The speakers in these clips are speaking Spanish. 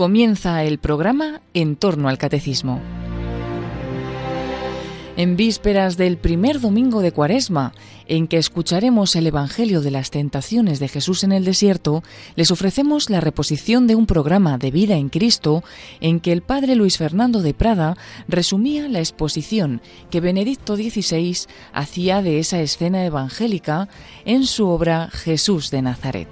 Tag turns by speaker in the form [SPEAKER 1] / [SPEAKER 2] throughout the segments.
[SPEAKER 1] Comienza el programa En torno al Catecismo. En vísperas del primer domingo de Cuaresma, en que escucharemos el Evangelio de las tentaciones de Jesús en el desierto, les ofrecemos la reposición de un programa de vida en Cristo en que el padre Luis Fernando de Prada resumía la exposición que Benedicto XVI hacía de esa escena evangélica en su obra Jesús de Nazaret.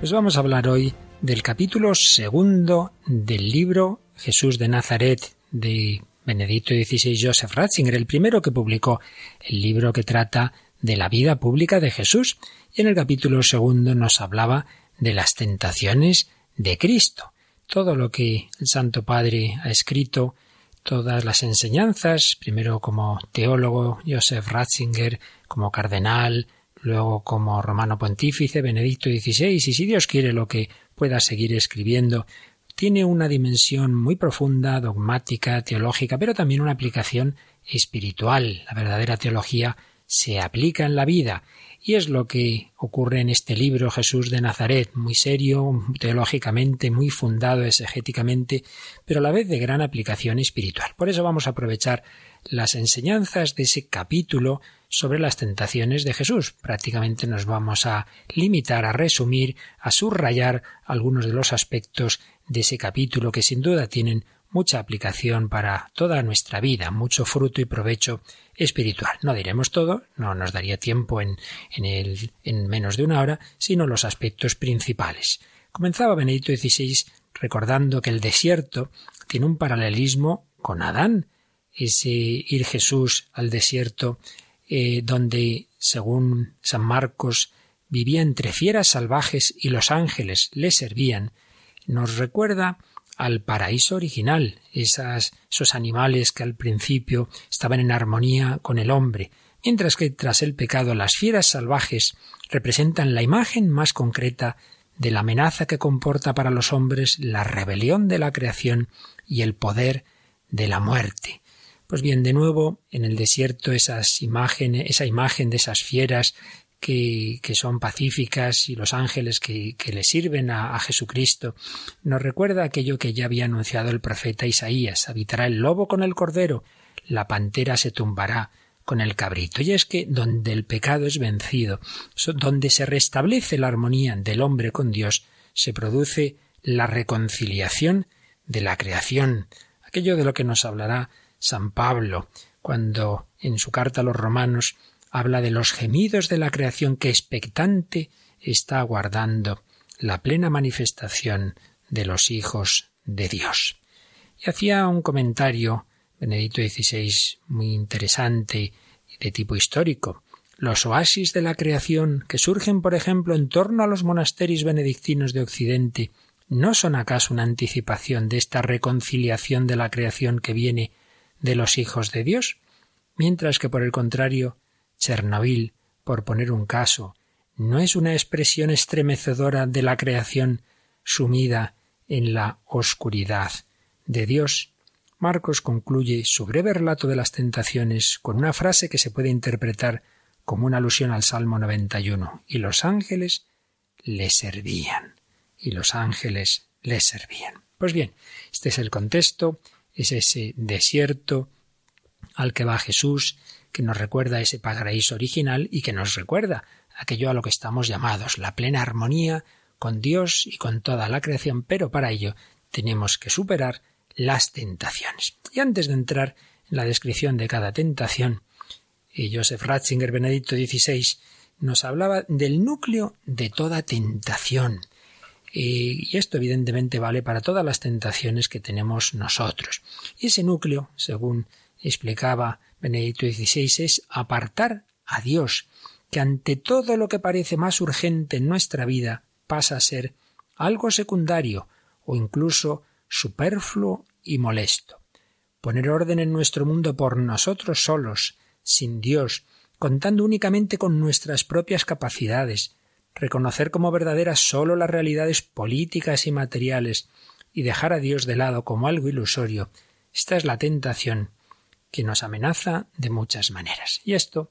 [SPEAKER 2] Pues vamos a hablar hoy del capítulo segundo del libro Jesús de Nazaret de Benedicto XVI Joseph Ratzinger, el primero que publicó el libro que trata de la vida pública de Jesús. Y en el capítulo segundo nos hablaba de las tentaciones de Cristo. Todo lo que el Santo Padre ha escrito, todas las enseñanzas, primero como teólogo Joseph Ratzinger, como cardenal, luego como romano pontífice Benedicto XVI, y si Dios quiere lo que pueda seguir escribiendo, tiene una dimensión muy profunda, dogmática, teológica, pero también una aplicación espiritual. La verdadera teología se aplica en la vida y es lo que ocurre en este libro Jesús de Nazaret, muy serio teológicamente, muy fundado exegéticamente, pero a la vez de gran aplicación espiritual. Por eso vamos a aprovechar las enseñanzas de ese capítulo sobre las tentaciones de Jesús. Prácticamente nos vamos a limitar a resumir, a subrayar algunos de los aspectos de ese capítulo que sin duda tienen mucha aplicación para toda nuestra vida, mucho fruto y provecho espiritual. No diremos todo, no nos daría tiempo en, en, menos de una hora, sino los aspectos principales. Comenzaba Benedicto XVI recordando que el desierto tiene un paralelismo con Adán, ese ir Jesús al desierto eh, donde, según San Marcos, vivía entre fieras salvajes y los ángeles le servían, nos recuerda al paraíso original, esas, esos animales que al principio estaban en armonía con el hombre, mientras que tras el pecado las fieras salvajes representan la imagen más concreta de la amenaza que comporta para los hombres la rebelión de la creación y el poder de la muerte. Pues bien, de nuevo, en el desierto esas imágenes, esa imagen de esas fieras que, son pacíficas y los ángeles que, que le sirven a, a, Jesucristo, nos recuerda aquello que ya había anunciado el profeta Isaías, habitará el lobo con el cordero, la pantera se tumbará con el cabrito. Y es que donde el pecado es vencido, donde se restablece la armonía del hombre con Dios, se produce la reconciliación de la creación, aquello de lo que nos hablará San Pablo, cuando en su carta a los romanos habla de los gemidos de la creación que expectante está aguardando la plena manifestación de los hijos de Dios. Y hacía un comentario Benedicto XVI muy interesante y de tipo histórico. Los oasis de la creación que surgen, por ejemplo, en torno a los monasterios benedictinos de Occidente, ¿no son acaso una anticipación de esta reconciliación de la creación que viene de los hijos de Dios, mientras que por el contrario, Chernobyl, por poner un caso, no es una expresión estremecedora de la creación sumida en la oscuridad de Dios. Marcos concluye su breve relato de las tentaciones con una frase que se puede interpretar como una alusión al Salmo 91. Y los ángeles le servían. Y los ángeles le servían. Pues bien, este es el contexto es ese desierto al que va Jesús, que nos recuerda ese paraíso original y que nos recuerda aquello a lo que estamos llamados, la plena armonía con Dios y con toda la creación, pero para ello tenemos que superar las tentaciones. Y antes de entrar en la descripción de cada tentación, y Joseph Ratzinger, Benedicto XVI, nos hablaba del núcleo de toda tentación. Y esto evidentemente vale para todas las tentaciones que tenemos nosotros. Y ese núcleo, según explicaba Benedicto XVI, es apartar a Dios, que ante todo lo que parece más urgente en nuestra vida pasa a ser algo secundario o incluso superfluo y molesto. Poner orden en nuestro mundo por nosotros solos, sin Dios, contando únicamente con nuestras propias capacidades, reconocer como verdaderas sólo las realidades políticas y materiales y dejar a Dios de lado como algo ilusorio, esta es la tentación que nos amenaza de muchas maneras. Y esto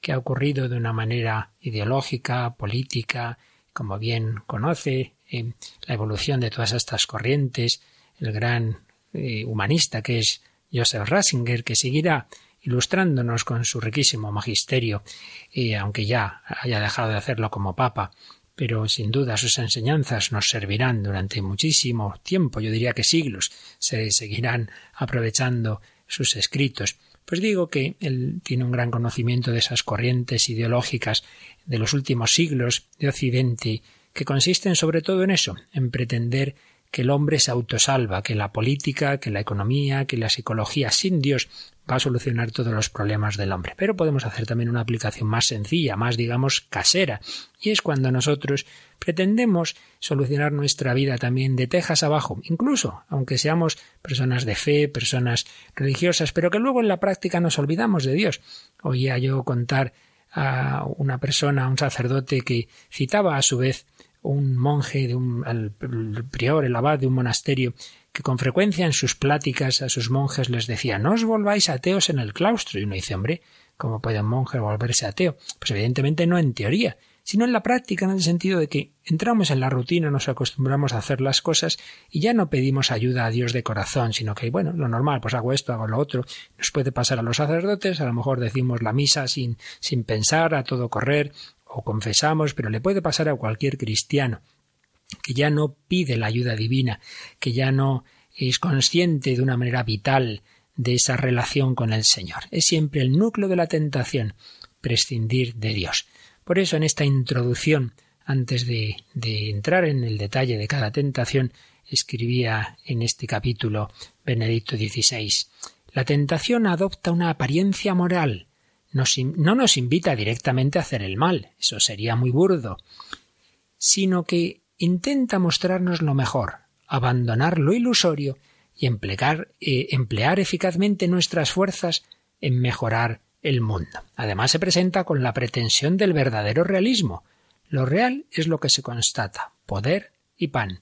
[SPEAKER 2] que ha ocurrido de una manera ideológica, política, como bien conoce, eh, la evolución de todas estas corrientes, el gran eh, humanista que es Joseph Ratzinger, que seguirá ilustrándonos con su riquísimo magisterio, y aunque ya haya dejado de hacerlo como papa, pero sin duda sus enseñanzas nos servirán durante muchísimo tiempo, yo diría que siglos, se seguirán aprovechando sus escritos. Pues digo que él tiene un gran conocimiento de esas corrientes ideológicas de los últimos siglos de Occidente, que consisten sobre todo en eso, en pretender que el hombre se autosalva, que la política, que la economía, que la psicología sin Dios va a solucionar todos los problemas del hombre. Pero podemos hacer también una aplicación más sencilla, más digamos casera, y es cuando nosotros pretendemos solucionar nuestra vida también de tejas abajo, incluso aunque seamos personas de fe, personas religiosas, pero que luego en la práctica nos olvidamos de Dios. Oía yo contar a una persona, a un sacerdote que citaba a su vez un monje, de un, el prior, el abad de un monasterio, que con frecuencia en sus pláticas a sus monjes les decía no os volváis ateos en el claustro. Y uno dice, hombre, ¿cómo puede un monje volverse ateo? Pues evidentemente no en teoría, sino en la práctica, en el sentido de que entramos en la rutina, nos acostumbramos a hacer las cosas y ya no pedimos ayuda a Dios de corazón, sino que, bueno, lo normal, pues hago esto, hago lo otro. Nos puede pasar a los sacerdotes, a lo mejor decimos la misa sin, sin pensar, a todo correr, o confesamos, pero le puede pasar a cualquier cristiano que ya no pide la ayuda divina, que ya no es consciente de una manera vital de esa relación con el Señor. Es siempre el núcleo de la tentación, prescindir de Dios. Por eso en esta introducción, antes de, de entrar en el detalle de cada tentación, escribía en este capítulo Benedicto XVI, la tentación adopta una apariencia moral, no nos invita directamente a hacer el mal, eso sería muy burdo, sino que intenta mostrarnos lo mejor, abandonar lo ilusorio y emplear, eh, emplear eficazmente nuestras fuerzas en mejorar el mundo. Además se presenta con la pretensión del verdadero realismo. Lo real es lo que se constata, poder y pan.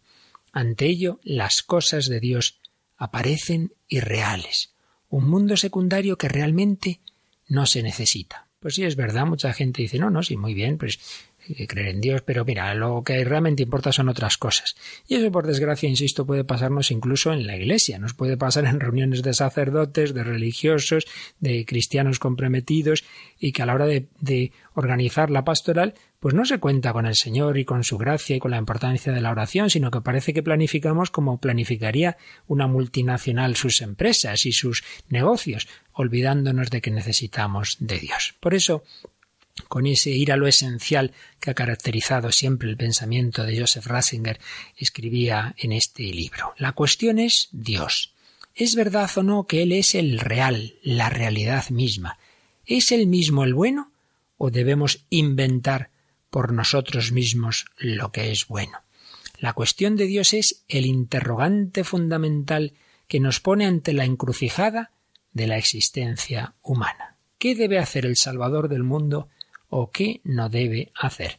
[SPEAKER 2] Ante ello, las cosas de Dios aparecen irreales, un mundo secundario que realmente no se necesita. Pues sí, es verdad, mucha gente dice, no, no, sí, muy bien, pues eh, creer en Dios, pero mira, lo que realmente importa son otras cosas. Y eso, por desgracia, insisto, puede pasarnos incluso en la Iglesia, nos puede pasar en reuniones de sacerdotes, de religiosos, de cristianos comprometidos, y que a la hora de, de organizar la pastoral, pues no se cuenta con el Señor y con su gracia y con la importancia de la oración, sino que parece que planificamos como planificaría una multinacional sus empresas y sus negocios, olvidándonos de que necesitamos de Dios. Por eso, con ese ir a lo esencial que ha caracterizado siempre el pensamiento de Joseph Ratzinger, escribía en este libro. La cuestión es Dios. ¿Es verdad o no que Él es el real, la realidad misma? ¿Es Él mismo el bueno? ¿O debemos inventar por nosotros mismos lo que es bueno? La cuestión de Dios es el interrogante fundamental que nos pone ante la encrucijada de la existencia humana. ¿Qué debe hacer el Salvador del mundo o qué no debe hacer.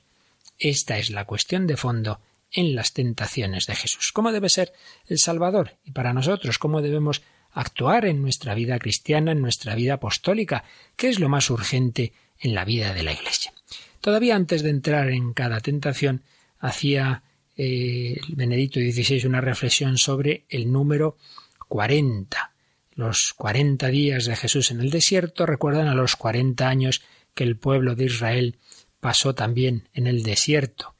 [SPEAKER 2] Esta es la cuestión de fondo en las tentaciones de Jesús. ¿Cómo debe ser el Salvador? Y para nosotros, ¿cómo debemos actuar en nuestra vida cristiana, en nuestra vida apostólica? ¿Qué es lo más urgente en la vida de la Iglesia? Todavía antes de entrar en cada tentación, hacía eh, Benedicto XVI una reflexión sobre el número 40. Los 40 días de Jesús en el desierto recuerdan a los 40 años que el pueblo de Israel pasó también en el desierto.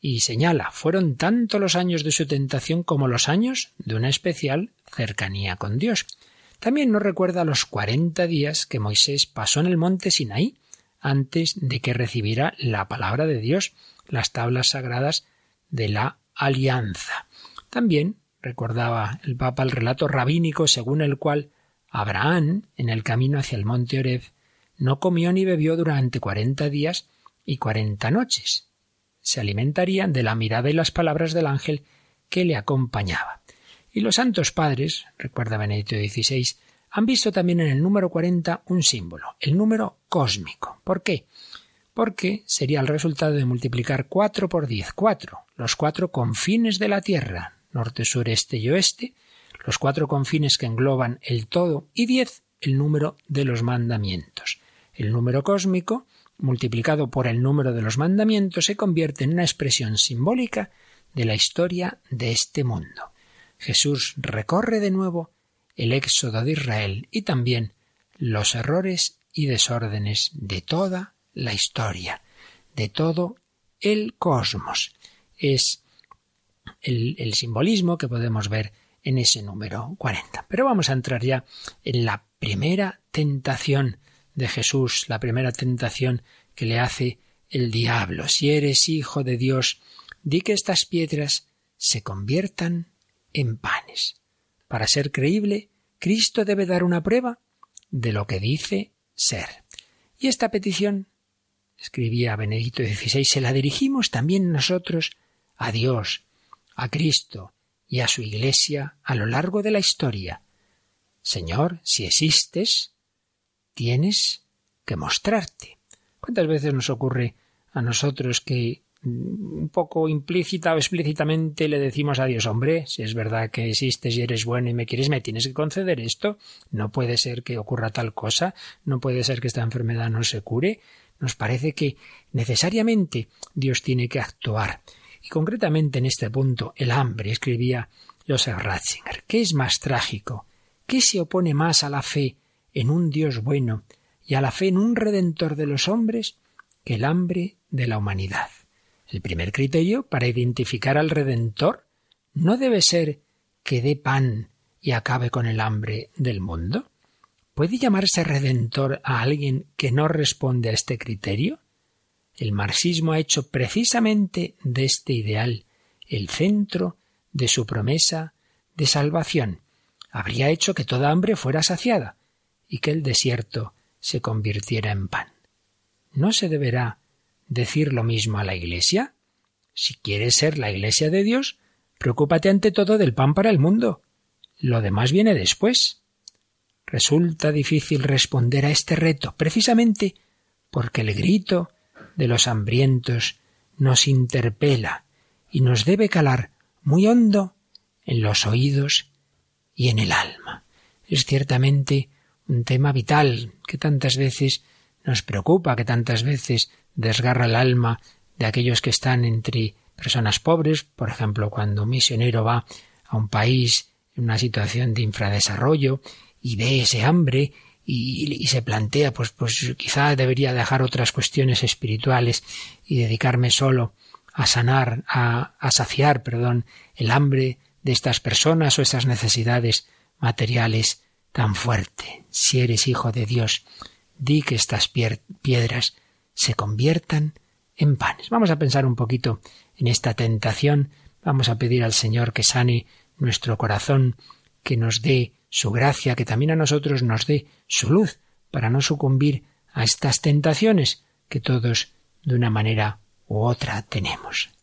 [SPEAKER 2] Y señala, fueron tanto los años de su tentación como los años de una especial cercanía con Dios. También nos recuerda los cuarenta días que Moisés pasó en el monte Sinaí antes de que recibiera la palabra de Dios, las tablas sagradas de la alianza. También recordaba el Papa el relato rabínico según el cual Abraham, en el camino hacia el monte Oreb, no comió ni bebió durante cuarenta días y cuarenta noches. Se alimentaría de la mirada y las palabras del ángel que le acompañaba. Y los santos padres, recuerda Benedicto XVI, han visto también en el número cuarenta un símbolo, el número cósmico. ¿Por qué? Porque sería el resultado de multiplicar cuatro por diez, cuatro, los cuatro confines de la Tierra, norte, sur, este y oeste, los cuatro confines que engloban el todo, y diez, el número de los mandamientos. El número cósmico, multiplicado por el número de los mandamientos, se convierte en una expresión simbólica de la historia de este mundo. Jesús recorre de nuevo el éxodo de Israel y también los errores y desórdenes de toda la historia, de todo el cosmos. Es el, simbolismo que podemos ver en ese número 40. Pero vamos a entrar ya en la primera tentación de Jesús, la primera tentación que le hace el diablo. Si eres hijo de Dios, di que estas piedras se conviertan en panes. Para ser creíble, Cristo debe dar una prueba de lo que dice ser. Y esta petición, escribía Benedicto XVI, se la dirigimos también nosotros a Dios, a Cristo y a su Iglesia a lo largo de la historia. Señor, si existes, tienes que mostrarte. ¿Cuántas veces nos ocurre a nosotros que mm, un poco implícita o explícitamente le decimos a Dios, hombre, si es verdad que existes y eres bueno y me quieres, me tienes que conceder esto. No puede ser que ocurra tal cosa, no puede ser que esta enfermedad no se cure. Nos parece que necesariamente Dios tiene que actuar. Y concretamente en este punto, el hambre, escribía Joseph Ratzinger. ¿Qué es más trágico? ¿Qué se opone más a la fe en un Dios bueno y a la fe en un Redentor de los hombres que el hambre de la humanidad? El primer criterio para identificar al Redentor no debe ser que dé pan y acabe con el hambre del mundo. ¿Puede llamarse Redentor a alguien que no responde a este criterio? El marxismo ha hecho precisamente de este ideal el centro de su promesa de salvación. Habría hecho que toda hambre fuera saciada y que el desierto se convirtiera en pan. ¿No se deberá decir lo mismo a la Iglesia? Si quieres ser la Iglesia de Dios, preocúpate ante todo del pan para el mundo. Lo demás viene después. Resulta difícil responder a este reto, precisamente porque el grito de los hambrientos nos interpela y nos debe calar muy hondo en los oídos y en el alma. Es ciertamente un tema vital que tantas veces nos preocupa, que tantas veces desgarra el alma de aquellos que están entre personas pobres, por ejemplo, cuando un misionero va a un país en una situación de infradesarrollo y ve ese hambre y, se plantea, pues, pues quizá debería dejar otras cuestiones espirituales y dedicarme solo a sanar, a, a saciar, perdón, el hambre de estas personas o esas necesidades materiales tan fuerte. Si eres hijo de Dios, di que estas piedras se conviertan en panes. Vamos a pensar un poquito en esta tentación. Vamos a pedir al Señor que sane nuestro corazón, que nos dé su gracia, que también a nosotros nos dé su luz, para no sucumbir a estas tentaciones que todos de una manera u otra tenemos.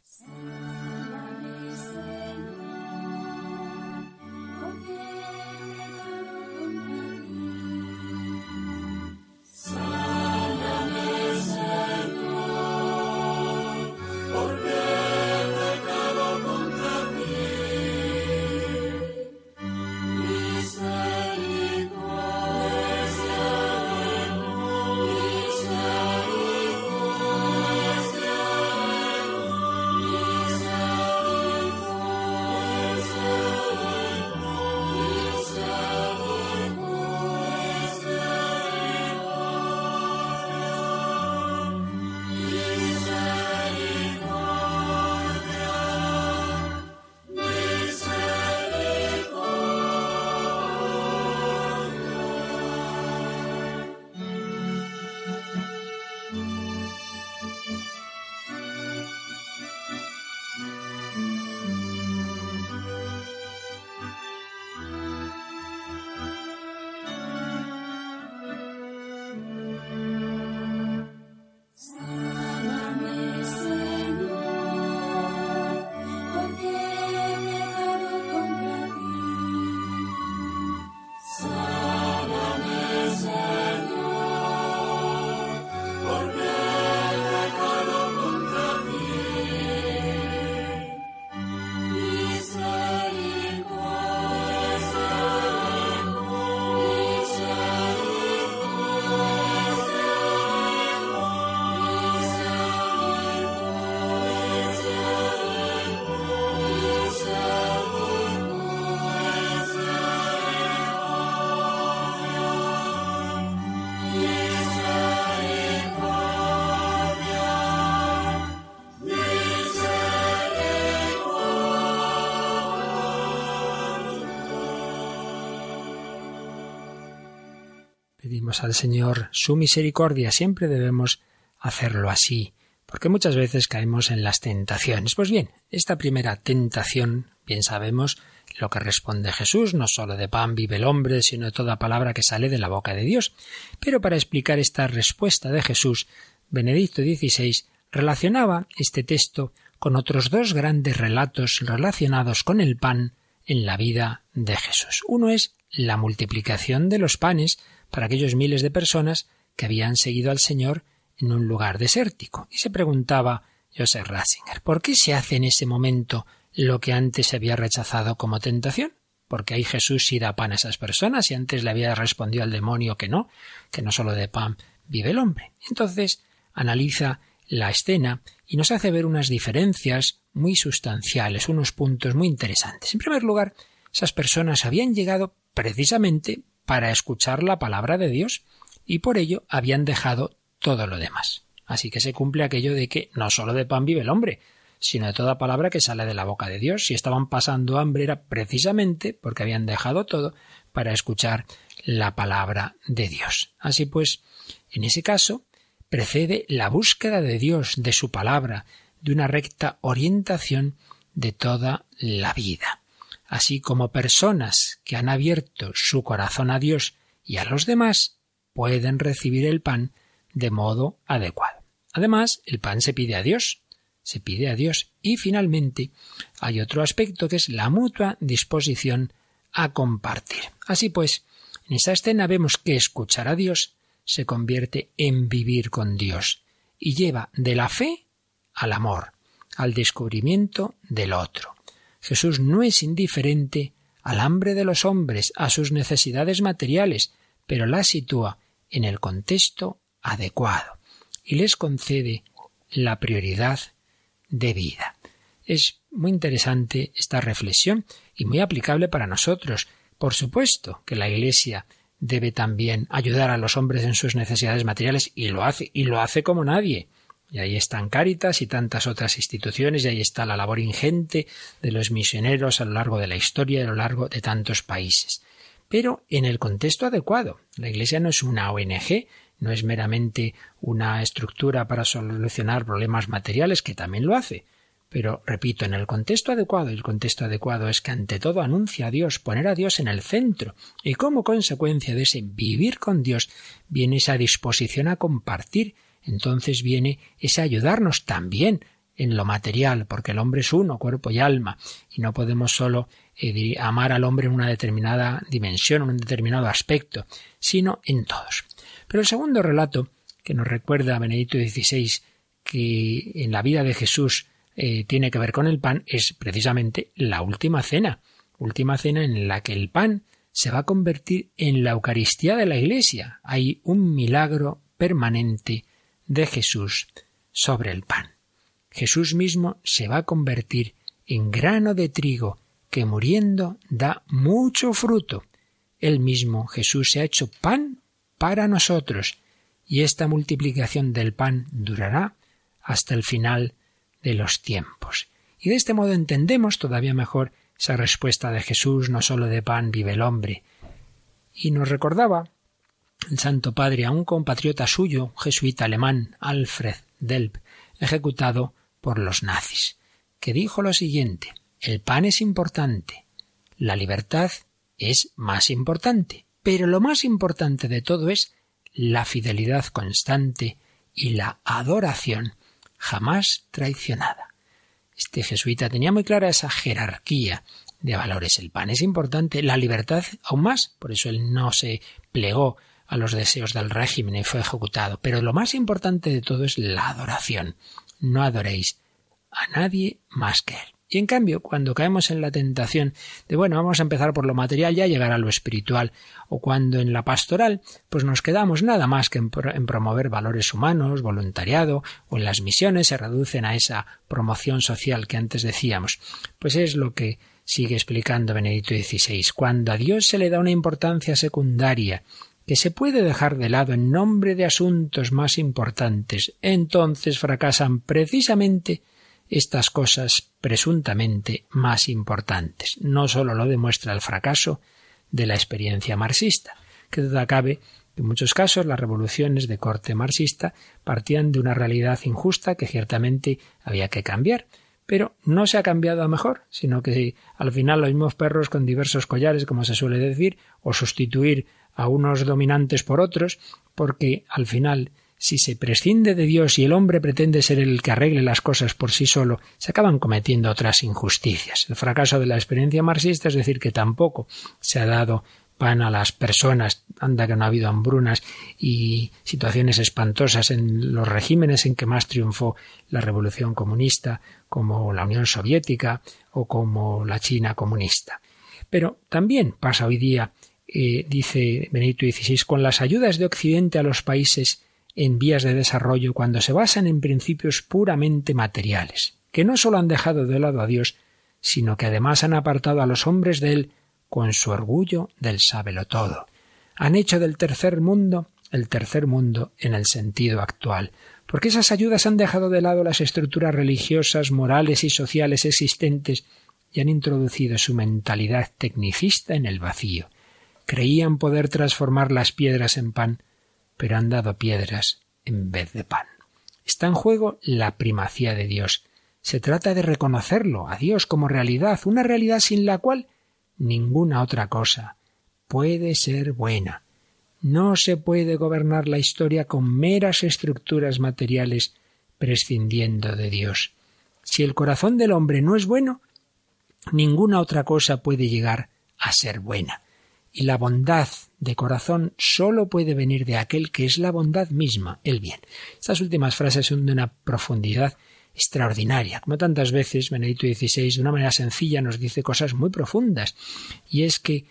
[SPEAKER 2] Al Señor su misericordia, siempre debemos hacerlo así, porque muchas veces caemos en las tentaciones. Pues bien, esta primera tentación, bien sabemos lo que responde Jesús, no solo de pan vive el hombre, sino de toda palabra que sale de la boca de Dios. Pero para explicar esta respuesta de Jesús, Benedicto XVI relacionaba este texto con otros dos grandes relatos relacionados con el pan en la vida de Jesús. Uno es la multiplicación de los panes para aquellos miles de personas que habían seguido al Señor en un lugar desértico. Y se preguntaba Joseph Ratzinger, ¿por qué se hace en ese momento lo que antes se había rechazado como tentación? Porque ahí Jesús sí da pan a esas personas y antes le había respondido al demonio que no, que no solo de pan vive el hombre. Entonces analiza la escena y nos hace ver unas diferencias muy sustanciales, unos puntos muy interesantes. En primer lugar, esas personas habían llegado precisamente para escuchar la palabra de Dios y por ello habían dejado todo lo demás. Así que se cumple aquello de que no solo de pan vive el hombre, sino de toda palabra que sale de la boca de Dios. Si estaban pasando hambre era precisamente porque habían dejado todo para escuchar la palabra de Dios. Así pues, en ese caso, precede la búsqueda de Dios, de su palabra, de una recta orientación de toda la vida. Así como personas que han abierto su corazón a Dios y a los demás pueden recibir el pan de modo adecuado. Además, el pan se pide a Dios, se pide a Dios. Y finalmente, hay otro aspecto que es la mutua disposición a compartir. Así pues, en esa escena vemos que escuchar a Dios se convierte en vivir con Dios y lleva de la fe al amor, al descubrimiento del otro. Jesús no es indiferente al hambre de los hombres, a sus necesidades materiales, pero la sitúa en el contexto adecuado y les concede la prioridad de vida. Es muy interesante esta reflexión y muy aplicable para nosotros. Por supuesto que la Iglesia debe también ayudar a los hombres en sus necesidades materiales y lo hace y lo hace como nadie. Y ahí están Cáritas y tantas otras instituciones y ahí está la labor ingente de los misioneros a lo largo de la historia y a lo largo de tantos países. Pero en el contexto adecuado. La Iglesia no es una ONG, no es meramente una estructura para solucionar problemas materiales, que también lo hace, pero, repito, en el contexto adecuado, el contexto adecuado es que ante todo anuncia a Dios, poner a Dios en el centro, y como consecuencia de ese vivir con Dios viene esa disposición a compartir, entonces viene ese ayudarnos también en lo material, porque el hombre es uno, cuerpo y alma, y no podemos solo eh, amar al hombre en una determinada dimensión, en un determinado aspecto, sino en todos. Pero el segundo relato que nos recuerda a Benedicto XVI que en la vida de Jesús eh, tiene que ver con el pan es precisamente la última cena, última cena en la que el pan se va a convertir en la Eucaristía de la Iglesia. Hay un milagro permanente de Jesús sobre el pan. Jesús mismo se va a convertir en grano de trigo que muriendo da mucho fruto. Él mismo, Jesús, se ha hecho pan para nosotros, y esta multiplicación del pan durará hasta el final de los tiempos. Y de este modo entendemos todavía mejor esa respuesta de Jesús, no sólo de pan vive el hombre. Y nos recordaba el Santo Padre a un compatriota suyo, jesuita alemán, Alfred Delp, ejecutado por los nazis, que dijo lo siguiente el pan es importante, la libertad es más importante, pero lo más importante de todo es la fidelidad constante y la adoración jamás traicionada. Este jesuita tenía muy clara esa jerarquía de valores. El pan es importante, la libertad aún más, por eso él no se plegó a los deseos del régimen y fue ejecutado. Pero lo más importante de todo es la adoración. No adoréis a nadie más que él. Y en cambio, cuando caemos en la tentación de, bueno, vamos a empezar por lo material, ya llegar a lo espiritual, o cuando en la pastoral, pues nos quedamos nada más que en, promover valores humanos, voluntariado, o en las misiones se reducen a esa promoción social que antes decíamos, pues es lo que sigue explicando Benedicto XVI. Cuando a Dios se le da una importancia secundaria, que se puede dejar de lado en nombre de asuntos más importantes, entonces fracasan precisamente estas cosas presuntamente más importantes. No solo lo demuestra el fracaso de la experiencia marxista, que duda cabe En muchos casos las revoluciones de corte marxista partían de una realidad injusta que ciertamente había que cambiar, pero no se ha cambiado a mejor, sino que al final los mismos perros con diversos collares, como se suele decir, o sustituir a unos dominantes por otros, porque al final si se prescinde de Dios y el hombre pretende ser el que arregle las cosas por sí solo, se acaban cometiendo otras injusticias. El fracaso de la experiencia marxista es decir que tampoco se ha dado pan a las personas, anda que no ha habido hambrunas y situaciones espantosas en los regímenes en que más triunfó la revolución comunista, como la Unión Soviética o como la China comunista. Pero también pasa hoy día, eh, dice Benito XVI, con las ayudas de Occidente a los países en vías de desarrollo cuando se basan en principios puramente materiales, que no sólo han dejado de lado a Dios, sino que además han apartado a los hombres de él con su orgullo del sábelo todo. Han hecho del tercer mundo el tercer mundo en el sentido actual, porque esas ayudas han dejado de lado las estructuras religiosas, morales y sociales existentes y han introducido su mentalidad tecnicista en el vacío. Creían poder transformar las piedras en pan, pero han dado piedras en vez de pan. Está en juego la primacía de Dios. Se trata de reconocerlo, a Dios como realidad, una realidad sin la cual ninguna otra cosa puede ser buena. No se puede gobernar la historia con meras estructuras materiales prescindiendo de Dios. Si el corazón del hombre no es bueno, ninguna otra cosa puede llegar a ser buena y la bondad de corazón sólo puede venir de aquel que es la bondad misma, el bien. Estas últimas frases son de una profundidad extraordinaria. Como tantas veces, Benedicto XVI, de una manera sencilla, nos dice cosas muy profundas. Y es que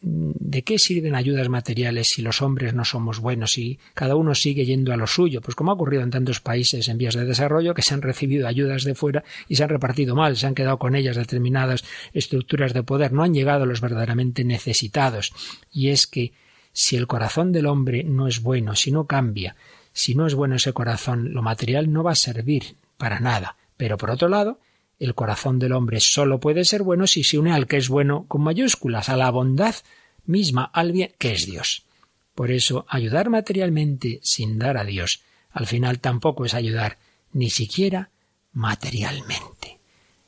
[SPEAKER 2] ¿De qué sirven ayudas materiales si los hombres no somos buenos y cada uno sigue yendo a lo suyo? Pues como ha ocurrido en tantos países en vías de desarrollo que se han recibido ayudas de fuera y se han repartido mal, se han quedado con ellas determinadas estructuras de poder, no han llegado a los verdaderamente necesitados. Y es que si el corazón del hombre no es bueno, si no cambia, si no es bueno ese corazón, lo material no va a servir para nada. Pero por otro lado, el corazón del hombre solo puede ser bueno si se une al que es bueno con mayúsculas, a la bondad misma, al bien que es Dios. Por eso, ayudar materialmente sin dar a Dios, al final tampoco es ayudar, ni siquiera materialmente.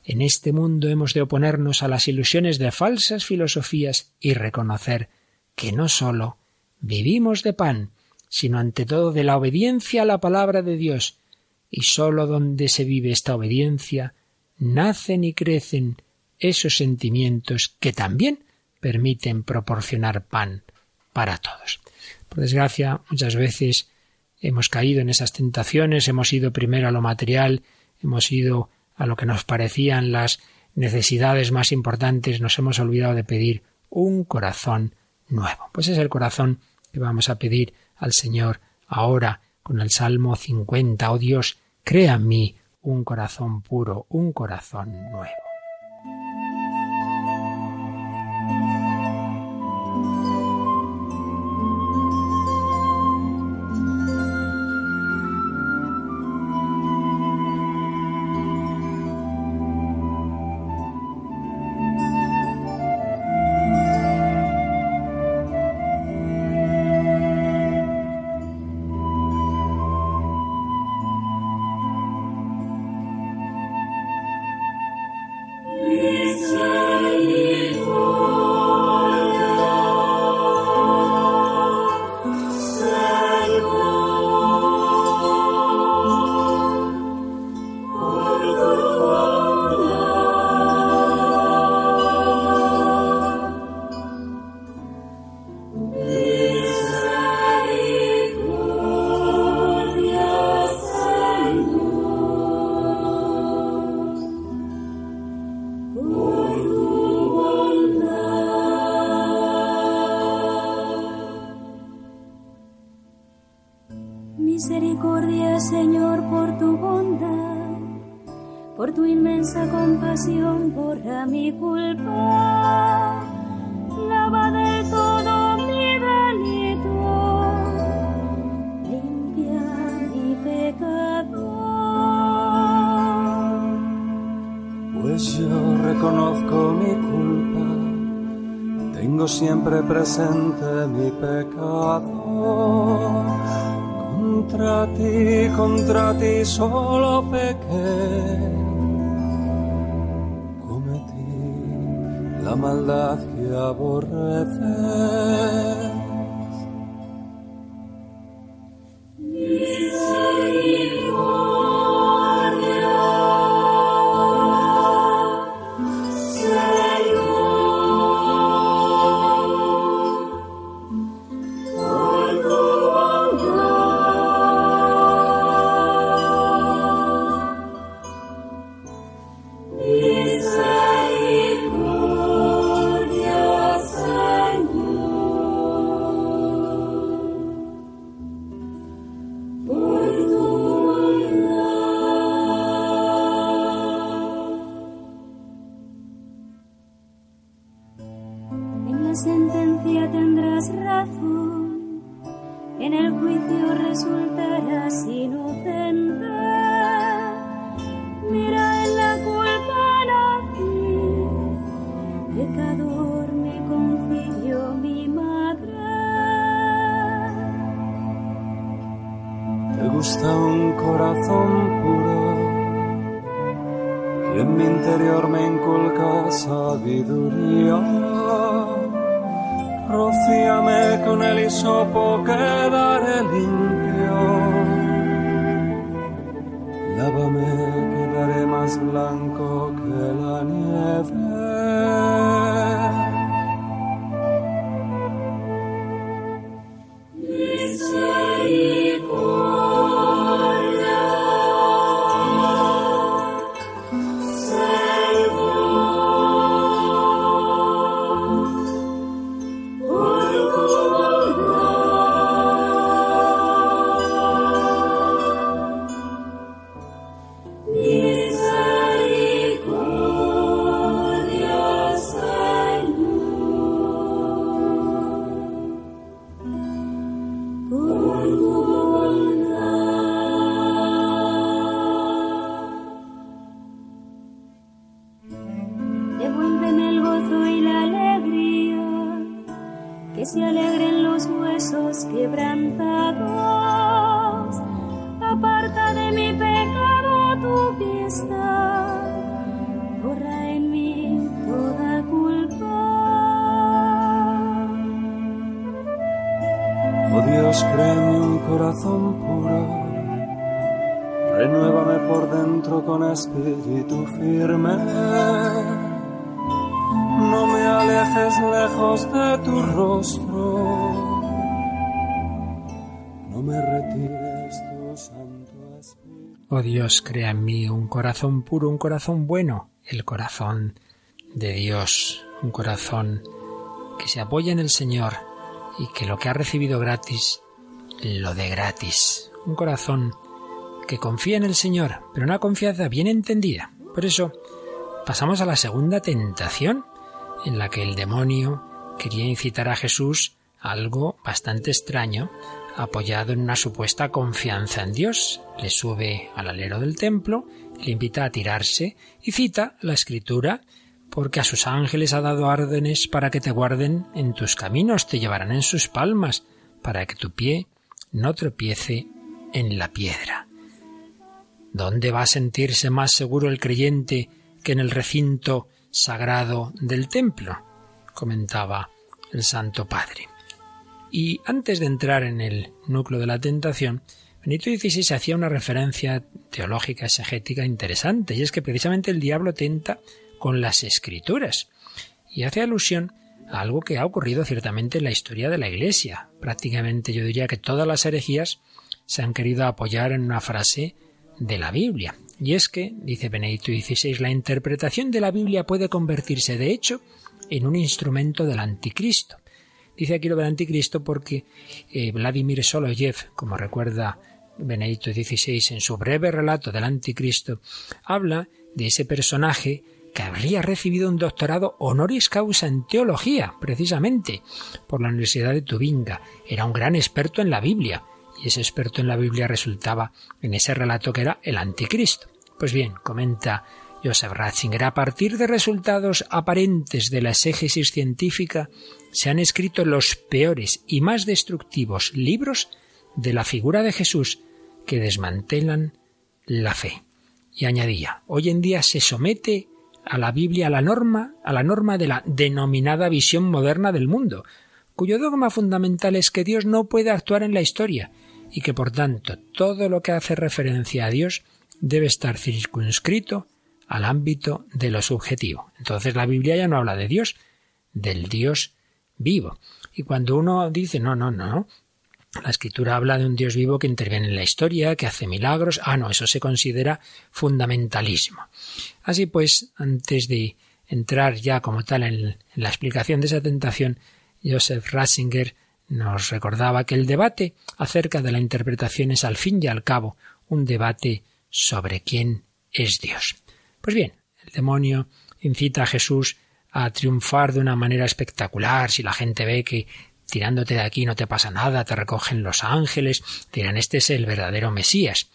[SPEAKER 2] En este mundo hemos de oponernos a las ilusiones de falsas filosofías y reconocer que no sólo vivimos de pan, sino ante todo de la obediencia a la palabra de Dios, y sólo donde se vive esta obediencia nacen y crecen esos sentimientos que también permiten proporcionar pan para todos. Por desgracia, muchas veces hemos caído en esas tentaciones, hemos ido primero a lo material, hemos ido a lo que nos parecían las necesidades más importantes, nos hemos olvidado de pedir un corazón nuevo. Pues es el corazón que vamos a pedir al Señor ahora con el Salmo 50. Oh Dios, crea en mí un corazón puro, un corazón nuevo.
[SPEAKER 3] Presente mi pecado. Contra ti, contra ti solo
[SPEAKER 2] crea en mí un corazón puro, un corazón bueno, el corazón de Dios, un corazón que se apoya en el Señor y que lo que ha recibido gratis lo dé gratis. Un corazón que confía en el Señor, pero una confianza bien entendida. Por eso pasamos a la segunda tentación, en la que el demonio quería incitar a Jesús a algo bastante extraño, apoyado en una supuesta confianza en Dios. Le sube al alero del templo, le invita a tirarse y cita la escritura porque a sus ángeles ha dado órdenes para que te guarden en tus caminos, te llevarán en sus palmas, para que tu pie no tropiece en la piedra. ¿Dónde va a sentirse más seguro el creyente que en el recinto sagrado del templo? comentaba el Santo Padre. Y antes de entrar en el núcleo de la tentación, Benito XVI hacía una referencia teológica exegética interesante, y es que precisamente el diablo tenta con las escrituras, y hace alusión a algo que ha ocurrido ciertamente en la historia de la Iglesia. Prácticamente yo diría que todas las herejías se han querido apoyar en una frase de la Biblia. Y es que, dice Benedicto XVI, la interpretación de la Biblia puede convertirse, de hecho, en un instrumento del anticristo. Dice aquí lo del anticristo porque eh, Vladimir Soloyev, como recuerda Benedicto XVI en su breve relato del anticristo, habla de ese personaje que habría recibido un doctorado honoris causa en teología, precisamente, por la Universidad de Tubinga. Era un gran experto en la Biblia y ese experto en la Biblia resultaba en ese relato que era el anticristo. Pues bien, comenta Joseph Ratzinger, a partir de resultados aparentes de la exégesis científica, se han escrito los peores y más destructivos libros de la figura de Jesús que desmantelan la fe. Y añadía, hoy en día se somete a la Biblia a la norma, a la norma de la denominada visión moderna del mundo, cuyo dogma fundamental es que Dios no puede actuar en la historia y que por tanto todo lo que hace referencia a Dios debe estar circunscrito al ámbito de lo subjetivo. Entonces la Biblia ya no habla de Dios, del Dios vivo. Y cuando uno dice, no, no, no, la escritura habla de un Dios vivo que interviene en la historia, que hace milagros. Ah, no, eso se considera fundamentalismo. Así pues, antes de entrar ya como tal en, la explicación de esa tentación, Joseph Ratzinger nos recordaba que el debate acerca de la interpretación es al fin y al cabo un debate sobre quién es Dios. Pues bien, el demonio incita a Jesús a triunfar de una manera espectacular si la gente ve que tirándote de aquí no te pasa nada, te recogen los ángeles, dirán este es el verdadero Mesías.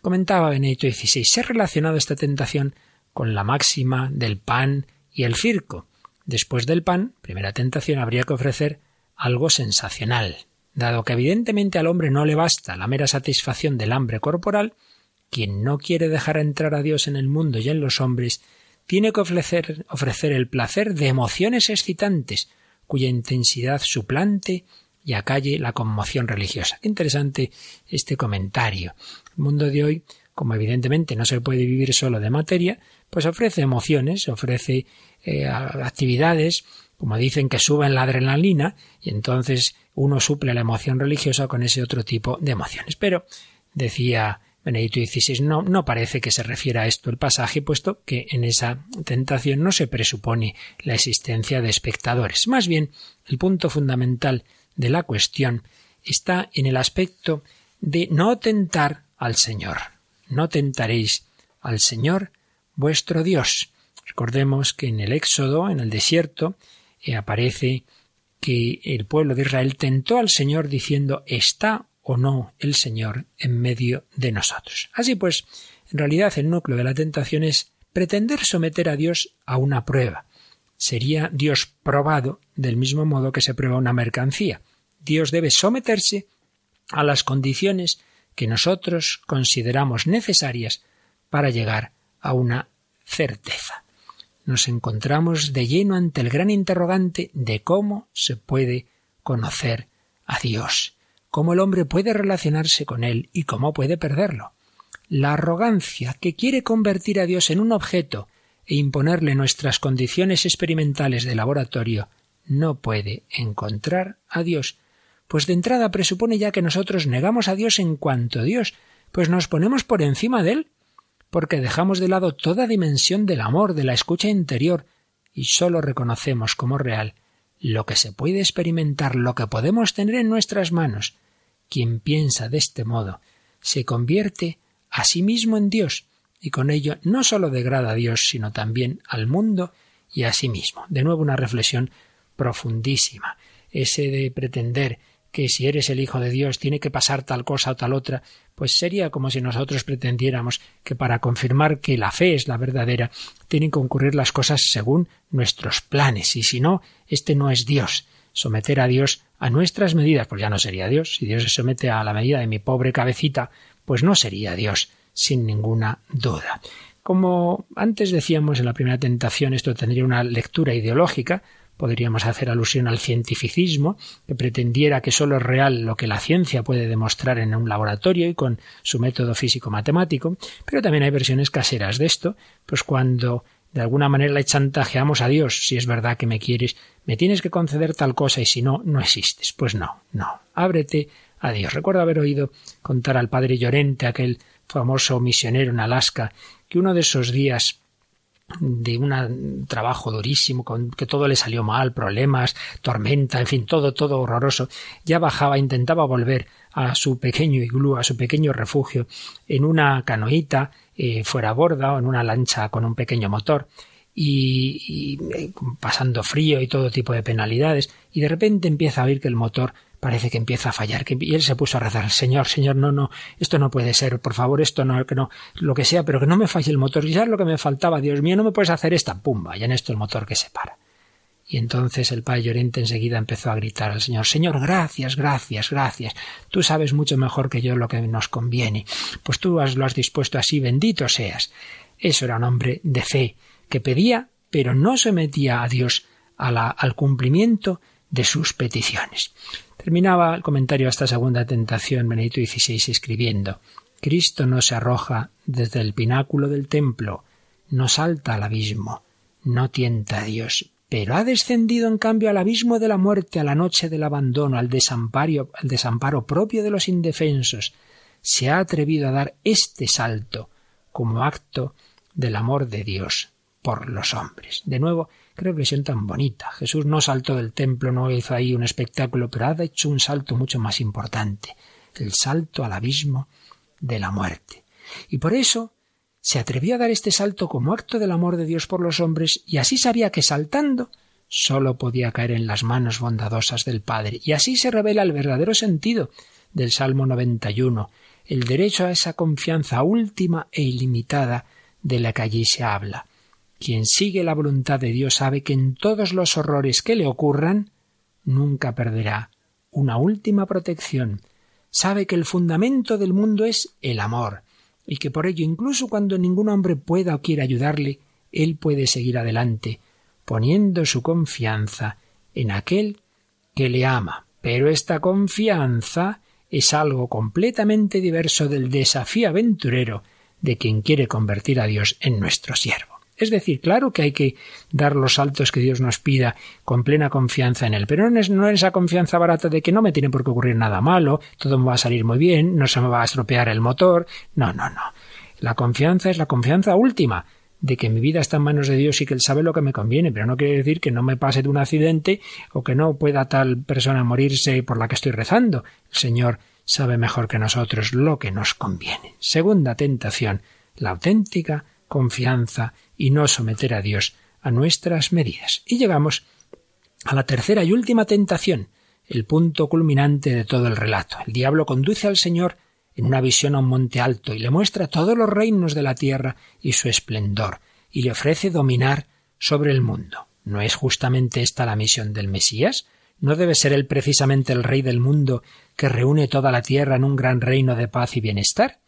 [SPEAKER 2] Comentaba Benedicto XVI, se ha relacionado esta tentación con la máxima del pan y el circo. Después del pan, primera tentación, habría que ofrecer algo sensacional. Dado que evidentemente al hombre no le basta la mera satisfacción del hambre corporal, quien no quiere dejar entrar a Dios en el mundo y en los hombres, tiene que ofrecer, ofrecer el placer de emociones excitantes, cuya intensidad suplante y acalle la conmoción religiosa. Interesante este comentario. El mundo de hoy, como evidentemente no se puede vivir solo de materia, pues ofrece emociones, ofrece eh, actividades, como dicen que suben la adrenalina, y entonces uno suple la emoción religiosa con ese otro tipo de emociones. Pero, decía Benedicto XVI, no, no parece que se refiera a esto el pasaje, puesto que en esa tentación no se presupone la existencia de espectadores. Más bien, el punto fundamental de la cuestión está en el aspecto de no tentar al Señor. No tentaréis al Señor vuestro Dios. Recordemos que en el Éxodo, en el desierto, eh, aparece que el pueblo de Israel tentó al Señor diciendo está o no el Señor en medio de nosotros. Así pues, en realidad el núcleo de la tentación es pretender someter a Dios a una prueba. Sería Dios probado del mismo modo que se prueba una mercancía. Dios debe someterse a las condiciones que nosotros consideramos necesarias para llegar a una certeza. Nos encontramos de lleno ante el gran interrogante de cómo se puede conocer a Dios cómo el hombre puede relacionarse con él y cómo puede perderlo. La arrogancia que quiere convertir a Dios en un objeto e imponerle nuestras condiciones experimentales de laboratorio no puede encontrar a Dios, pues de entrada presupone ya que nosotros negamos a Dios en cuanto a Dios, pues nos ponemos por encima de él, porque dejamos de lado toda dimensión del amor, de la escucha interior, y sólo reconocemos como real lo que se puede experimentar, lo que podemos tener en nuestras manos. Quien piensa de este modo se convierte a sí mismo en Dios y con ello no sólo degrada a Dios, sino también al mundo y a sí mismo. De nuevo una reflexión profundísima. Ese de pretender que si eres el Hijo de Dios tiene que pasar tal cosa o tal otra, pues sería como si nosotros pretendiéramos que para confirmar que la fe es la verdadera, tienen que ocurrir las cosas según nuestros planes, y si no, este no es Dios. Someter a Dios a nuestras medidas, pues ya no sería Dios. Si Dios se somete a la medida de mi pobre cabecita, pues no sería Dios, sin ninguna duda. Como antes decíamos en la primera tentación, esto tendría una lectura ideológica, Podríamos hacer alusión al cientificismo, que pretendiera que solo es real lo que la ciencia puede demostrar en un laboratorio y con su método físico-matemático, pero también hay versiones caseras de esto, pues cuando de alguna manera le chantajeamos a Dios, si es verdad que me quieres, me tienes que conceder tal cosa y si no, no existes. Pues no, no, ábrete a Dios. Recuerdo haber oído contar al padre Llorente, aquel famoso misionero en Alaska, que uno de esos días de un trabajo durísimo, con que todo le salió mal, problemas, tormenta, en fin, todo, todo horroroso, ya bajaba, intentaba volver a su pequeño iglú, a su pequeño refugio, en una canoita eh, fuera borda o en una lancha con un pequeño motor, y, y, eh, pasando frío y todo tipo de penalidades, y de repente empieza a oír que el motor parece que empieza a fallar. Y él se puso a rezar, Señor, Señor, no, no, esto no puede ser, por favor, esto no, que no, lo que sea, pero que no me falle el motor. Ya lo que me faltaba, Dios mío, no me puedes hacer esta, pumba, y en esto el motor que se para. Y entonces el padre Llorente enseguida empezó a gritar al Señor, Señor, gracias, gracias, gracias. Tú sabes mucho mejor que yo lo que nos conviene. Pues tú lo has dispuesto así, bendito seas. Eso era un hombre de fe, que pedía, pero no se metía a Dios al cumplimiento de sus peticiones. Terminaba el comentario a esta segunda tentación Benedito XVI escribiendo Cristo no se arroja desde el pináculo del templo, no salta al abismo, no tienta a Dios, pero ha descendido en cambio al abismo de la muerte, a la noche del abandono, al desamparo, al desamparo propio de los indefensos. Se ha atrevido a dar este salto como acto del amor de Dios por los hombres. De nuevo, Qué reflexión tan bonita. Jesús no saltó del templo, no hizo ahí un espectáculo, pero ha hecho un salto mucho más importante, el salto al abismo de la muerte. Y por eso se atrevió a dar este salto como acto del amor de Dios por los hombres, y así sabía que saltando sólo podía caer en las manos bondadosas del Padre. Y así se revela el verdadero sentido del Salmo 91, el derecho a esa confianza última e ilimitada de la que allí se habla. Quien sigue la voluntad de Dios sabe que en todos los horrores que le ocurran, nunca perderá una última protección. Sabe que el fundamento del mundo es el amor, y que por ello incluso cuando ningún hombre pueda o quiera ayudarle, él puede seguir adelante, poniendo su confianza en aquel que le ama. Pero esta confianza es algo completamente diverso del desafío aventurero de quien quiere convertir a Dios en nuestro siervo. Es decir, claro que hay que dar los saltos que Dios nos pida con plena confianza en Él, pero no es, no esa confianza barata de que no me tiene por qué ocurrir nada malo, todo me va a salir muy bien, no se me va a estropear el motor. No, no, no. La confianza es la confianza última, de que mi vida está en manos de Dios y que Él sabe lo que me conviene, pero no quiere decir que no me pase de un accidente o que no pueda tal persona morirse por la que estoy rezando. El Señor sabe mejor que nosotros lo que nos conviene. Segunda tentación, la auténtica confianza y no someter a Dios a nuestras medidas. Y llegamos a la tercera y última tentación, el punto culminante de todo el relato. El diablo conduce al Señor en una visión a un monte alto y le muestra todos los reinos de la tierra y su esplendor, y le ofrece dominar sobre el mundo. ¿No es justamente esta la misión del Mesías? ¿No debe ser él precisamente el rey del mundo que reúne toda la tierra en un gran reino de paz y bienestar?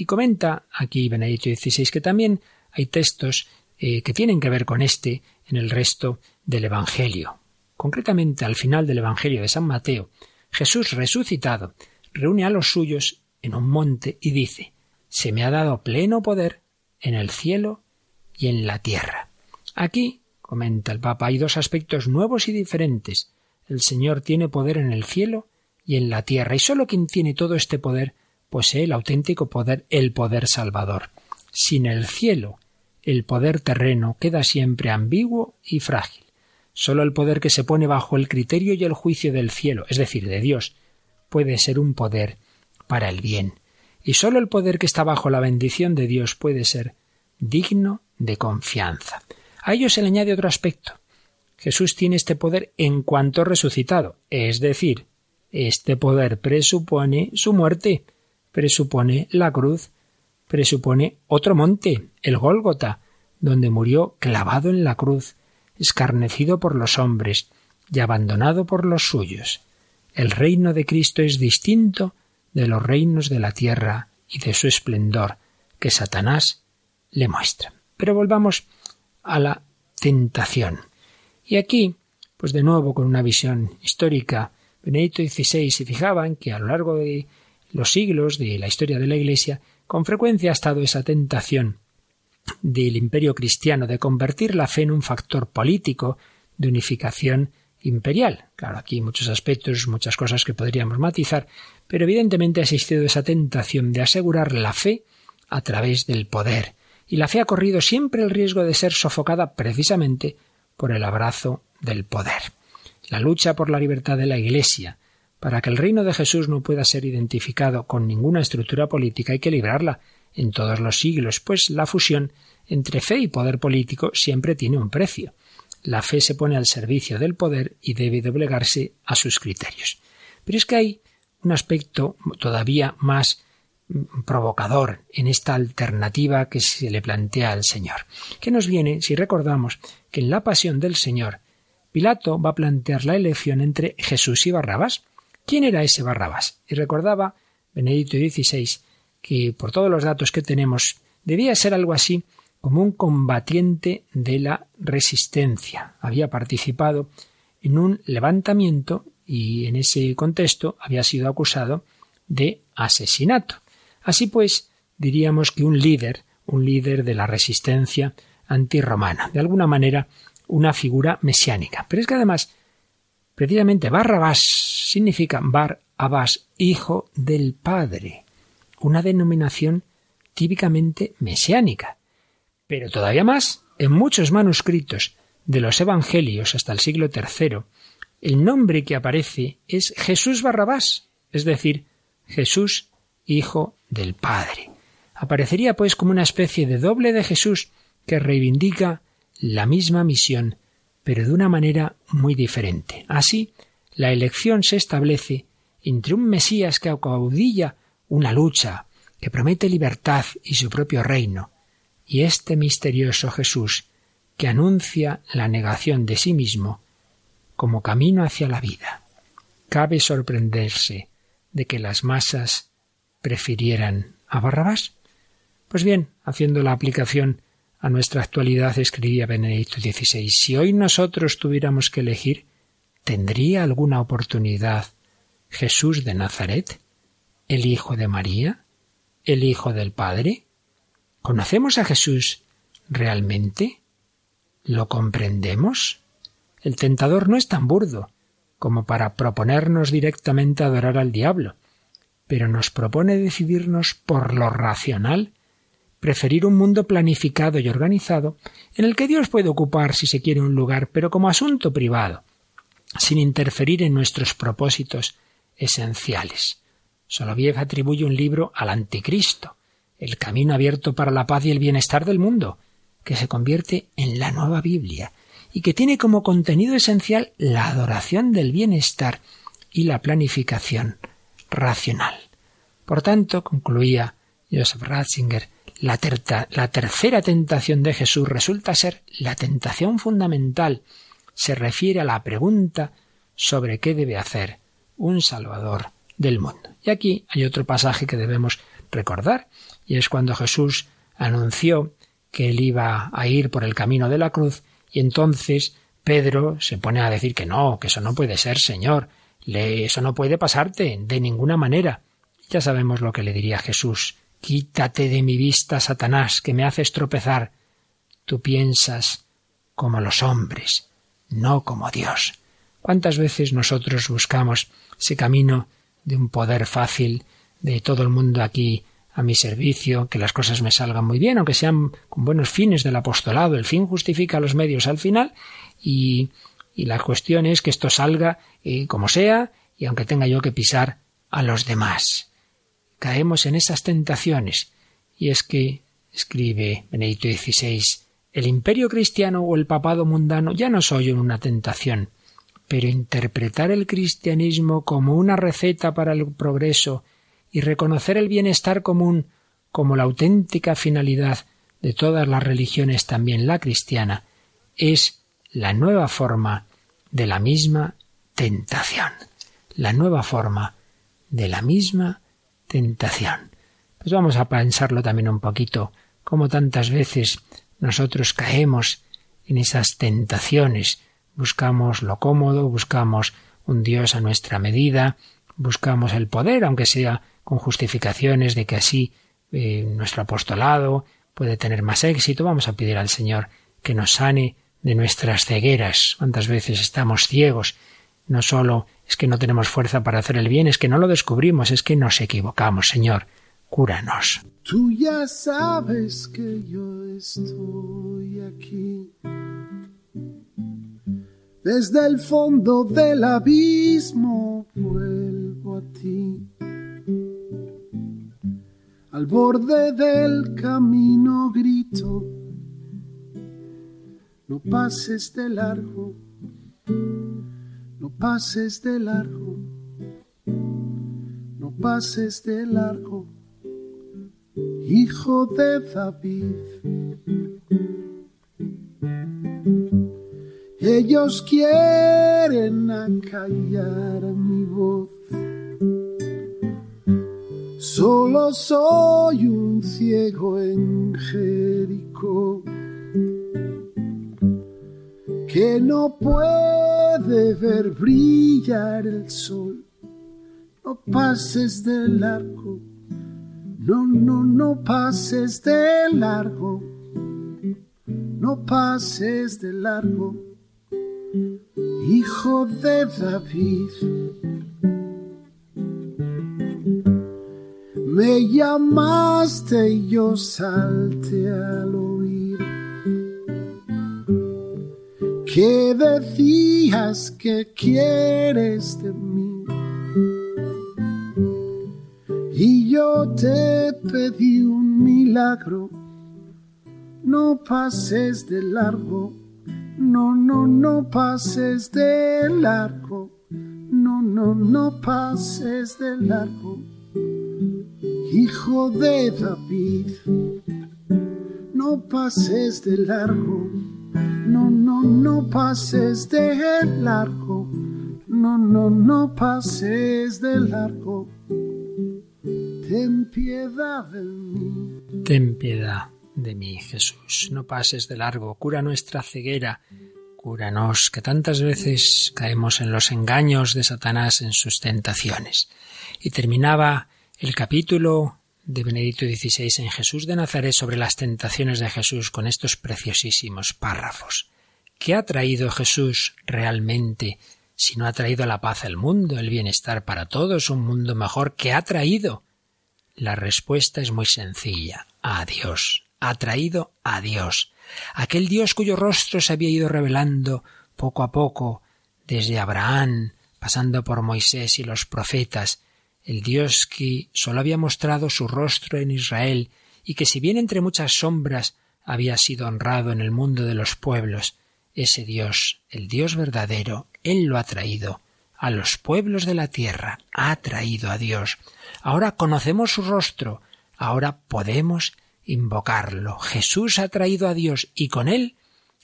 [SPEAKER 2] Y comenta aquí Benedicto XVI que también hay textos eh, que tienen que ver con este en el resto del Evangelio. Concretamente, al final del Evangelio de San Mateo, Jesús resucitado reúne a los suyos en un monte y dice Se me ha dado pleno poder en el cielo y en la tierra. Aquí, comenta el Papa, hay dos aspectos nuevos y diferentes. El Señor tiene poder en el cielo y en la tierra, y sólo quien tiene todo este poder posee el auténtico poder, el poder salvador. Sin el cielo, el poder terreno queda siempre ambiguo y frágil. Sólo el poder que se pone bajo el criterio y el juicio del cielo, es decir, de Dios, puede ser un poder para el bien. Y sólo el poder que está bajo la bendición de Dios puede ser digno de confianza. A ello se le añade otro aspecto. Jesús tiene este poder en cuanto resucitado, es decir, este poder presupone su muerte, presupone la cruz, presupone otro monte, el Gólgota, donde murió clavado en la cruz, escarnecido por los hombres y abandonado por los suyos. El reino de Cristo es distinto de los reinos de la tierra y de su esplendor que Satanás le muestra. Pero volvamos a la tentación. Y aquí, pues de nuevo con una visión histórica, Benedicto XVI se fijaba en que a lo largo de los siglos de la historia de la Iglesia con frecuencia ha estado esa tentación del imperio cristiano de convertir la fe en un factor político de unificación imperial. Claro, aquí hay muchos aspectos, muchas cosas que podríamos matizar, pero evidentemente ha existido esa tentación de asegurar la fe a través del poder, y la fe ha corrido siempre el riesgo de ser sofocada precisamente por el abrazo del poder. La lucha por la libertad de la Iglesia, para que el reino de Jesús no pueda ser identificado con ninguna estructura política hay que librarla en todos los siglos, pues la fusión entre fe y poder político siempre tiene un precio. la fe se pone al servicio del poder y debe doblegarse a sus criterios. Pero es que hay un aspecto todavía más mm, provocador en esta alternativa que se le plantea al Señor, que nos viene si recordamos que en la pasión del Señor Pilato va a plantear la elección entre Jesús y Barrabás. ¿Quién era ese Barrabás? Y recordaba Benedicto XVI que por todos los datos que tenemos debía ser algo así como un combatiente de la resistencia. Había participado en un levantamiento y en ese contexto había sido acusado de asesinato. Así pues, diríamos que un líder, un líder de la resistencia antirromana, de alguna manera una figura mesiánica. Pero es que además, precisamente Barrabás significa Bar Abás, hijo del Padre, una denominación típicamente mesiánica. Pero todavía más, en muchos manuscritos de los Evangelios hasta el siglo III, el nombre que aparece es Jesús Barrabás, es decir, Jesús, Hijo del Padre. Aparecería pues como una especie de doble de Jesús que reivindica la misma misión, pero de una manera muy diferente. Así, la elección se establece entre un Mesías que acaudilla una lucha, que promete libertad y su propio reino, y este misterioso Jesús que anuncia la negación de sí mismo como camino hacia la vida. ¿Cabe sorprenderse de que las masas prefirieran a Barrabás? Pues bien, haciendo la aplicación a nuestra actualidad, escribía Benedicto XVI, si hoy nosotros tuviéramos que elegir, ¿tendría alguna oportunidad Jesús de Nazaret, el Hijo de María, el Hijo del Padre? ¿Conocemos a Jesús realmente? ¿Lo comprendemos? El tentador no es tan burdo como para proponernos directamente adorar al diablo, pero nos propone decidirnos por lo racional, preferir un mundo planificado y organizado, en el que Dios puede ocupar si se quiere un lugar, pero como asunto privado, sin interferir en nuestros propósitos esenciales. Soloviev atribuye un libro al anticristo, el camino abierto para la paz y el bienestar del mundo, que se convierte en la nueva Biblia y que tiene como contenido esencial la adoración del bienestar y la planificación racional. Por tanto, concluía Joseph Ratzinger, la, tercera tentación de Jesús resulta ser la tentación fundamental. Se refiere a la pregunta sobre qué debe hacer un Salvador del mundo. Y aquí hay otro pasaje que debemos recordar, y es cuando Jesús anunció que él iba a ir por el camino de la cruz, y entonces Pedro se pone a decir que no, que eso no puede ser, Señor, eso no puede pasarte de ninguna manera. Ya sabemos lo que le diría Jesús. Quítate de mi vista, Satanás, que me haces tropezar. Tú piensas como los hombres, no como Dios. ¿Cuántas veces nosotros buscamos ese camino de un poder fácil, de todo el mundo aquí a mi servicio, que las cosas me salgan muy bien, aunque sean con buenos fines del apostolado. El fin justifica los medios al final y, la cuestión es que esto salga eh, como sea y aunque tenga yo que pisar a los demás. Caemos en esas tentaciones y es que, escribe Benedicto XVI, el imperio cristiano o el papado mundano ya no soy una tentación, pero interpretar el cristianismo como una receta para el progreso y reconocer el bienestar común como la auténtica finalidad de todas las religiones, también la cristiana, es la nueva forma de la misma tentación. La nueva forma de la misma tentación. Pues vamos a pensarlo también un poquito, como tantas veces nosotros caemos en esas tentaciones. Buscamos lo cómodo, buscamos un Dios a nuestra medida, buscamos el poder, aunque sea con justificaciones de que así eh, nuestro apostolado puede tener más éxito. Vamos a pedir al Señor que nos sane de nuestras cegueras. ¿Cuántas veces estamos ciegos? No solo es que no tenemos fuerza para hacer el bien, es que no lo descubrimos, es que nos equivocamos. Señor, cúranos.
[SPEAKER 4] Tú ya sabes que yo estoy aquí. Desde el fondo del abismo vuelvo a ti al borde del camino grito, no pases de largo, pases de largo, no pases de largo, hijo de David. Ellos quieren acallar mi voz. Solo soy un ciego en Jericó que no puede ver brillar el sol. No pases de largo, no, no, no pases de largo, no pases de largo hijo de David. Me llamaste y yo salte al oír que decías que quieres de mí. Y yo te pedí un milagro, no pases de largo no, no, no pases de largo. No, no, no pases de largo. Hijo de David. No pases de largo. No, no, no pases de largo. No, no, no pases de largo. Ten piedad de mí.
[SPEAKER 2] Ten piedad de mí, Jesús. No pases de largo, cura nuestra ceguera, cúranos, que tantas veces caemos en los engaños de Satanás en sus tentaciones. Y terminaba el capítulo de Benedicto XVI en Jesús de Nazaret sobre las tentaciones de Jesús con estos preciosísimos párrafos. ¿Qué ha traído Jesús realmente si no ha traído la paz al mundo, el bienestar para todos, un mundo mejor? ¿Qué ha traído? La respuesta es muy sencilla. A Dios atraído a Dios, aquel Dios cuyo rostro se había ido revelando poco a poco desde Abraham, pasando por Moisés y los profetas, el Dios que sólo había mostrado su rostro en Israel y que si bien entre muchas sombras había sido honrado en el mundo de los pueblos, ese Dios, el Dios verdadero, Él lo ha traído a los pueblos de la tierra, ha traído a Dios. Ahora conocemos su rostro, ahora podemos invocarlo. Jesús ha traído a Dios y con él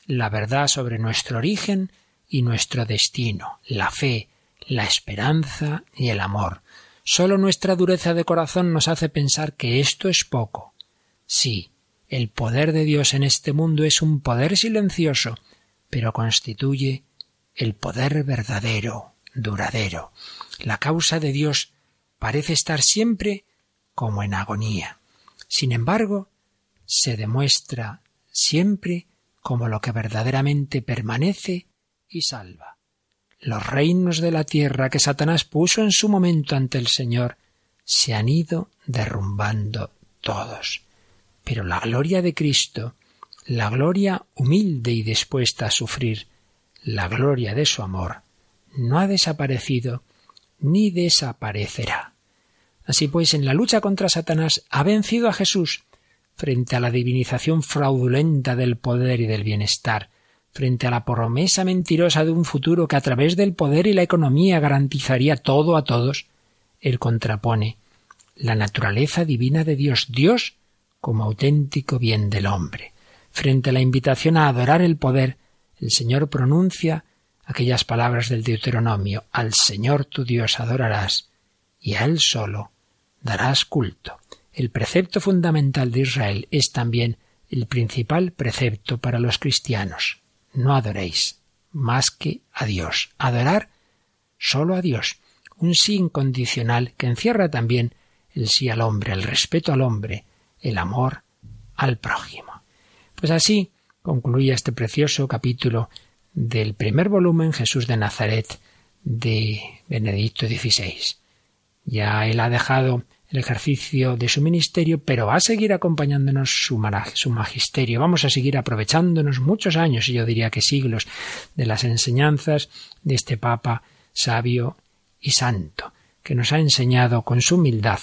[SPEAKER 2] la verdad sobre nuestro origen y nuestro destino, la fe, la esperanza y el amor. Solo nuestra dureza de corazón nos hace pensar que esto es poco. Sí, el poder de Dios en este mundo es un poder silencioso, pero constituye el poder verdadero, duradero. La causa de Dios parece estar siempre como en agonía. Sin embargo, se demuestra siempre como lo que verdaderamente permanece y salva. Los reinos de la tierra que Satanás puso en su momento ante el Señor se han ido derrumbando todos. Pero la gloria de Cristo, la gloria humilde y dispuesta a sufrir, la gloria de su amor, no ha desaparecido ni desaparecerá. Así pues, en la lucha contra Satanás ha vencido a Jesús, frente a la divinización fraudulenta del poder y del bienestar, frente a la promesa mentirosa de un futuro que a través del poder y la economía garantizaría todo a todos, él contrapone la naturaleza divina de Dios, Dios como auténtico bien del hombre. Frente a la invitación a adorar el poder, el Señor pronuncia aquellas palabras del Deuteronomio, al Señor tu Dios adorarás, y a Él solo darás culto. El precepto fundamental de Israel es también el principal precepto para los cristianos. No adoréis más que a Dios. Adorar solo a Dios. Un sí incondicional que encierra también el sí al hombre, el respeto al hombre, el amor al prójimo. Pues así concluye este precioso capítulo del primer volumen Jesús de Nazaret de Benedicto XVI. Ya él ha dejado el ejercicio de su ministerio, pero va a seguir acompañándonos su, su magisterio. Vamos a seguir aprovechándonos muchos años, y yo diría que siglos, de las enseñanzas de este Papa sabio y santo, que nos ha enseñado con su humildad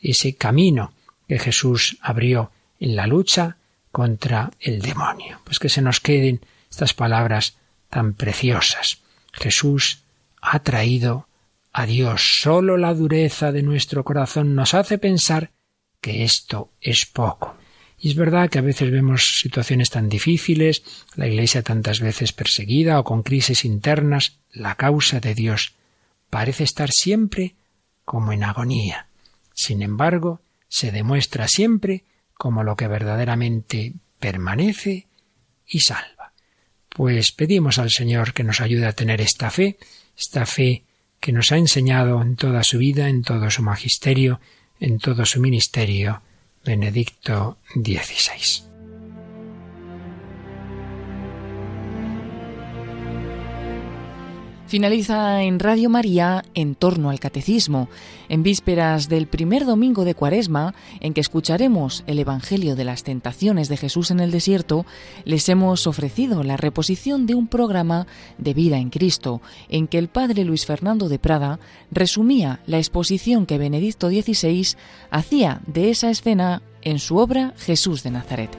[SPEAKER 2] ese camino que Jesús abrió en la lucha contra el demonio. Pues que se nos queden estas palabras tan preciosas. Jesús ha traído a Dios. Solo la dureza de nuestro corazón nos hace pensar que esto es poco. Y es verdad que a veces vemos situaciones tan difíciles, la Iglesia tantas veces perseguida o con crisis internas, la causa de Dios parece estar siempre como en agonía. Sin embargo, se demuestra siempre como lo que verdaderamente permanece y salva. Pues pedimos al Señor que nos ayude a tener esta fe, esta fe que nos ha enseñado en toda su vida, en todo su magisterio, en todo su ministerio, Benedicto XVI.
[SPEAKER 1] Finaliza en Radio María en torno al catecismo, en vísperas del primer domingo de Cuaresma, en que escucharemos el Evangelio de las tentaciones de Jesús en el desierto, les hemos ofrecido la reposición de un programa de vida en Cristo, en que el padre Luis Fernando de Prada resumía la exposición que Benedicto XVI hacía de esa escena en su obra Jesús de Nazaret.